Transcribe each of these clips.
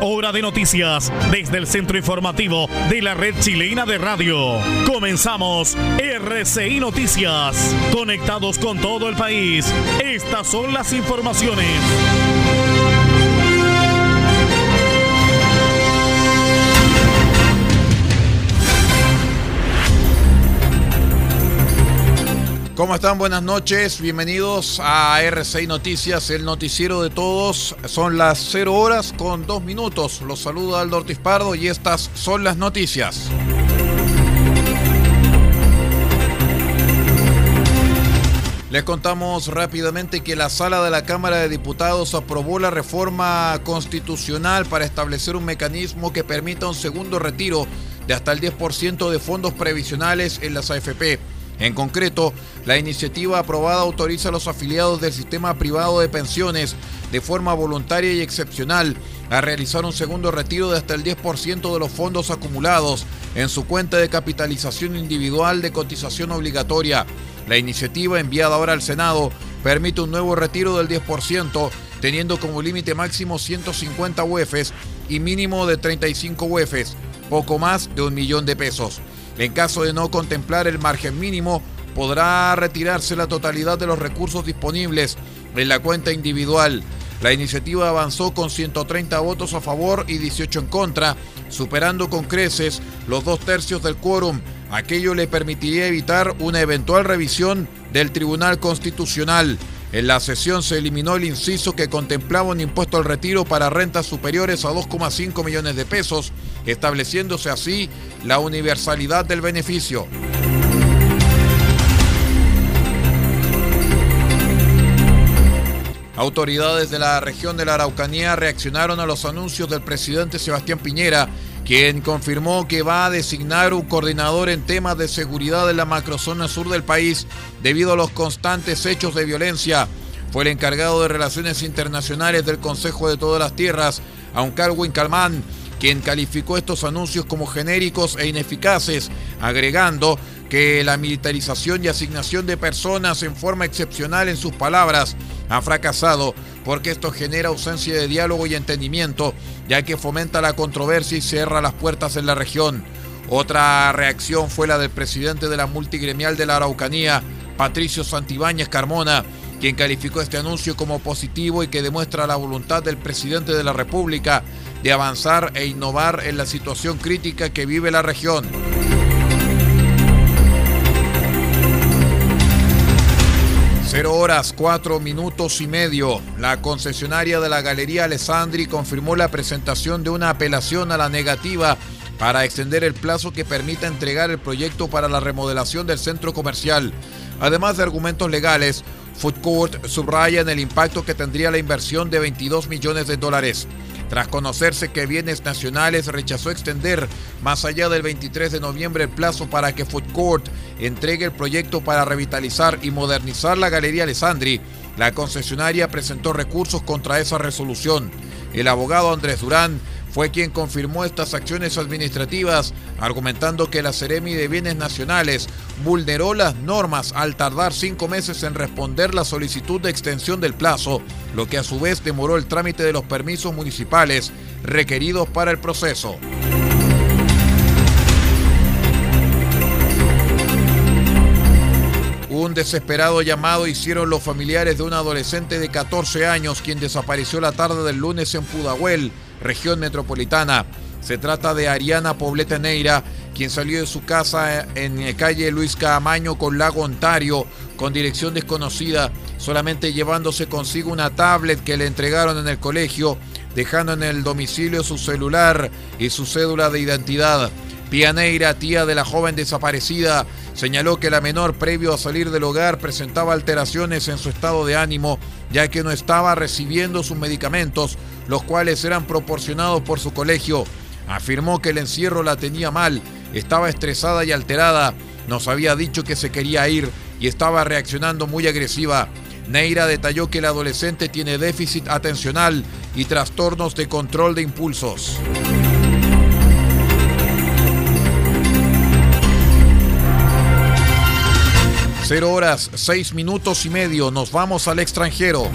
Hora de noticias desde el centro informativo de la red chilena de radio. Comenzamos RCI Noticias. Conectados con todo el país. Estas son las informaciones. ¿Cómo están? Buenas noches. Bienvenidos a RCI Noticias, el noticiero de todos. Son las 0 horas con 2 minutos. Los saluda Aldo Ortiz Pardo y estas son las noticias. Les contamos rápidamente que la sala de la Cámara de Diputados aprobó la reforma constitucional para establecer un mecanismo que permita un segundo retiro de hasta el 10% de fondos previsionales en las AFP. En concreto, la iniciativa aprobada autoriza a los afiliados del sistema privado de pensiones de forma voluntaria y excepcional a realizar un segundo retiro de hasta el 10% de los fondos acumulados en su cuenta de capitalización individual de cotización obligatoria. La iniciativa enviada ahora al Senado permite un nuevo retiro del 10%, teniendo como límite máximo 150 UEFs y mínimo de 35 UEFs, poco más de un millón de pesos. En caso de no contemplar el margen mínimo, podrá retirarse la totalidad de los recursos disponibles en la cuenta individual. La iniciativa avanzó con 130 votos a favor y 18 en contra, superando con creces los dos tercios del quórum. Aquello le permitiría evitar una eventual revisión del Tribunal Constitucional. En la sesión se eliminó el inciso que contemplaba un impuesto al retiro para rentas superiores a 2,5 millones de pesos, estableciéndose así la universalidad del beneficio. Autoridades de la región de la Araucanía reaccionaron a los anuncios del presidente Sebastián Piñera, quien confirmó que va a designar un coordinador en temas de seguridad en la macrozona sur del país debido a los constantes hechos de violencia. Fue el encargado de Relaciones Internacionales del Consejo de Todas las Tierras, Calwin Calmán, quien calificó estos anuncios como genéricos e ineficaces, agregando que la militarización y asignación de personas en forma excepcional en sus palabras ha fracasado porque esto genera ausencia de diálogo y entendimiento, ya que fomenta la controversia y cierra las puertas en la región. Otra reacción fue la del presidente de la multigremial de la Araucanía, Patricio Santibáñez Carmona, quien calificó este anuncio como positivo y que demuestra la voluntad del presidente de la República de avanzar e innovar en la situación crítica que vive la región. Cero horas, cuatro minutos y medio. La concesionaria de la Galería Alessandri confirmó la presentación de una apelación a la negativa para extender el plazo que permita entregar el proyecto para la remodelación del centro comercial. Además de argumentos legales, Food Court subraya en el impacto que tendría la inversión de 22 millones de dólares. Tras conocerse que Bienes Nacionales rechazó extender más allá del 23 de noviembre el plazo para que Food Court entregue el proyecto para revitalizar y modernizar la Galería Alessandri, La concesionaria presentó recursos contra esa resolución. El abogado Andrés Durán fue quien confirmó estas acciones administrativas, argumentando que la Ceremi de Bienes Nacionales vulneró las normas al tardar cinco meses en responder la solicitud de extensión del plazo, lo que a su vez demoró el trámite de los permisos municipales requeridos para el proceso. Un desesperado llamado hicieron los familiares de un adolescente de 14 años quien desapareció la tarde del lunes en Pudahuel, región metropolitana. Se trata de Ariana Poblete Neira, quien salió de su casa en calle Luis Camaño con Lago Ontario con dirección desconocida, solamente llevándose consigo una tablet que le entregaron en el colegio, dejando en el domicilio su celular y su cédula de identidad. Pianeira, tía de la joven desaparecida, señaló que la menor previo a salir del hogar presentaba alteraciones en su estado de ánimo, ya que no estaba recibiendo sus medicamentos, los cuales eran proporcionados por su colegio. Afirmó que el encierro la tenía mal, estaba estresada y alterada, nos había dicho que se quería ir y estaba reaccionando muy agresiva. Neira detalló que el adolescente tiene déficit atencional y trastornos de control de impulsos. Cero horas, seis minutos y medio, nos vamos al extranjero.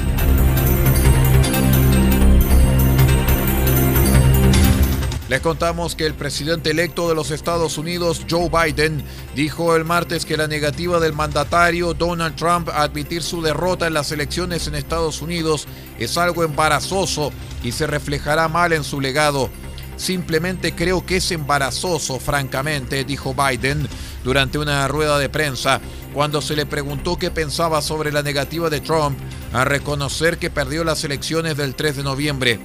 Les contamos que el presidente electo de los Estados Unidos, Joe Biden, dijo el martes que la negativa del mandatario Donald Trump a admitir su derrota en las elecciones en Estados Unidos es algo embarazoso y se reflejará mal en su legado. Simplemente creo que es embarazoso, francamente, dijo Biden durante una rueda de prensa cuando se le preguntó qué pensaba sobre la negativa de Trump a reconocer que perdió las elecciones del 3 de noviembre.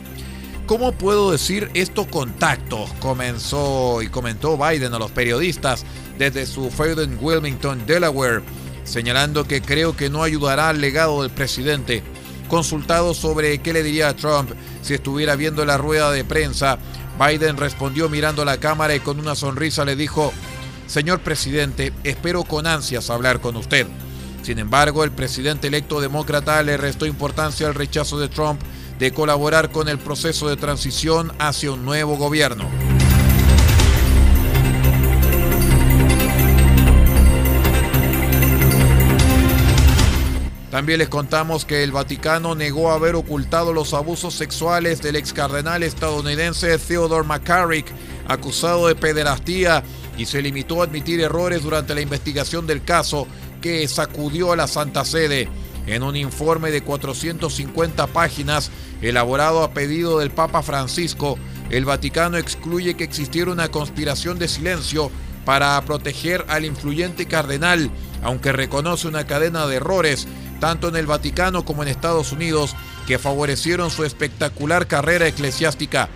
¿Cómo puedo decir estos contactos? Comenzó y comentó Biden a los periodistas desde su feudo en Wilmington, Delaware, señalando que creo que no ayudará al legado del presidente. Consultado sobre qué le diría a Trump si estuviera viendo la rueda de prensa, Biden respondió mirando a la cámara y con una sonrisa le dijo, Señor presidente, espero con ansias hablar con usted. Sin embargo, el presidente electo demócrata le restó importancia al rechazo de Trump de colaborar con el proceso de transición hacia un nuevo gobierno. También les contamos que el Vaticano negó haber ocultado los abusos sexuales del ex cardenal estadounidense Theodore McCarrick, acusado de pederastía, y se limitó a admitir errores durante la investigación del caso que sacudió a la Santa Sede. En un informe de 450 páginas, elaborado a pedido del Papa Francisco, el Vaticano excluye que existiera una conspiración de silencio para proteger al influyente cardenal, aunque reconoce una cadena de errores, tanto en el Vaticano como en Estados Unidos, que favorecieron su espectacular carrera eclesiástica.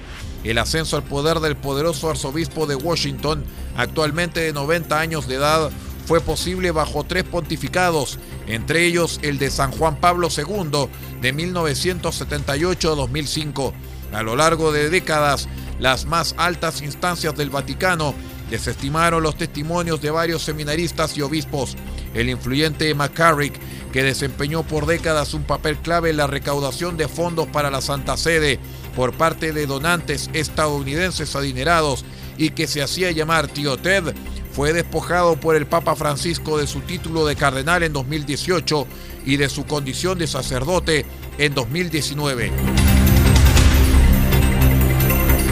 El ascenso al poder del poderoso arzobispo de Washington, actualmente de 90 años de edad, fue posible bajo tres pontificados, entre ellos el de San Juan Pablo II de 1978 a 2005. A lo largo de décadas, las más altas instancias del Vaticano desestimaron los testimonios de varios seminaristas y obispos. El influyente McCarrick, que desempeñó por décadas un papel clave en la recaudación de fondos para la Santa Sede por parte de donantes estadounidenses adinerados y que se hacía llamar Tío Ted, fue despojado por el Papa Francisco de su título de cardenal en 2018 y de su condición de sacerdote en 2019.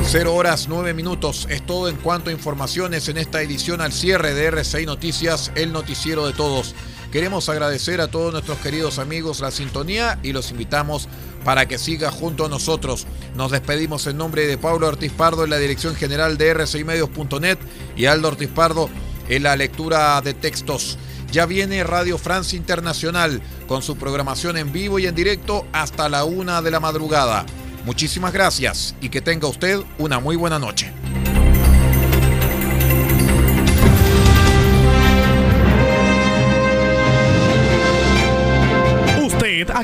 Cero horas nueve minutos es todo en cuanto a informaciones en esta edición al cierre de RCI Noticias, el noticiero de todos. Queremos agradecer a todos nuestros queridos amigos la sintonía y los invitamos para que siga junto a nosotros. Nos despedimos en nombre de Pablo Ortiz Pardo en la dirección general de rcimedios.net y Aldo Ortiz Pardo en la lectura de textos. Ya viene Radio Francia Internacional con su programación en vivo y en directo hasta la una de la madrugada. Muchísimas gracias y que tenga usted una muy buena noche.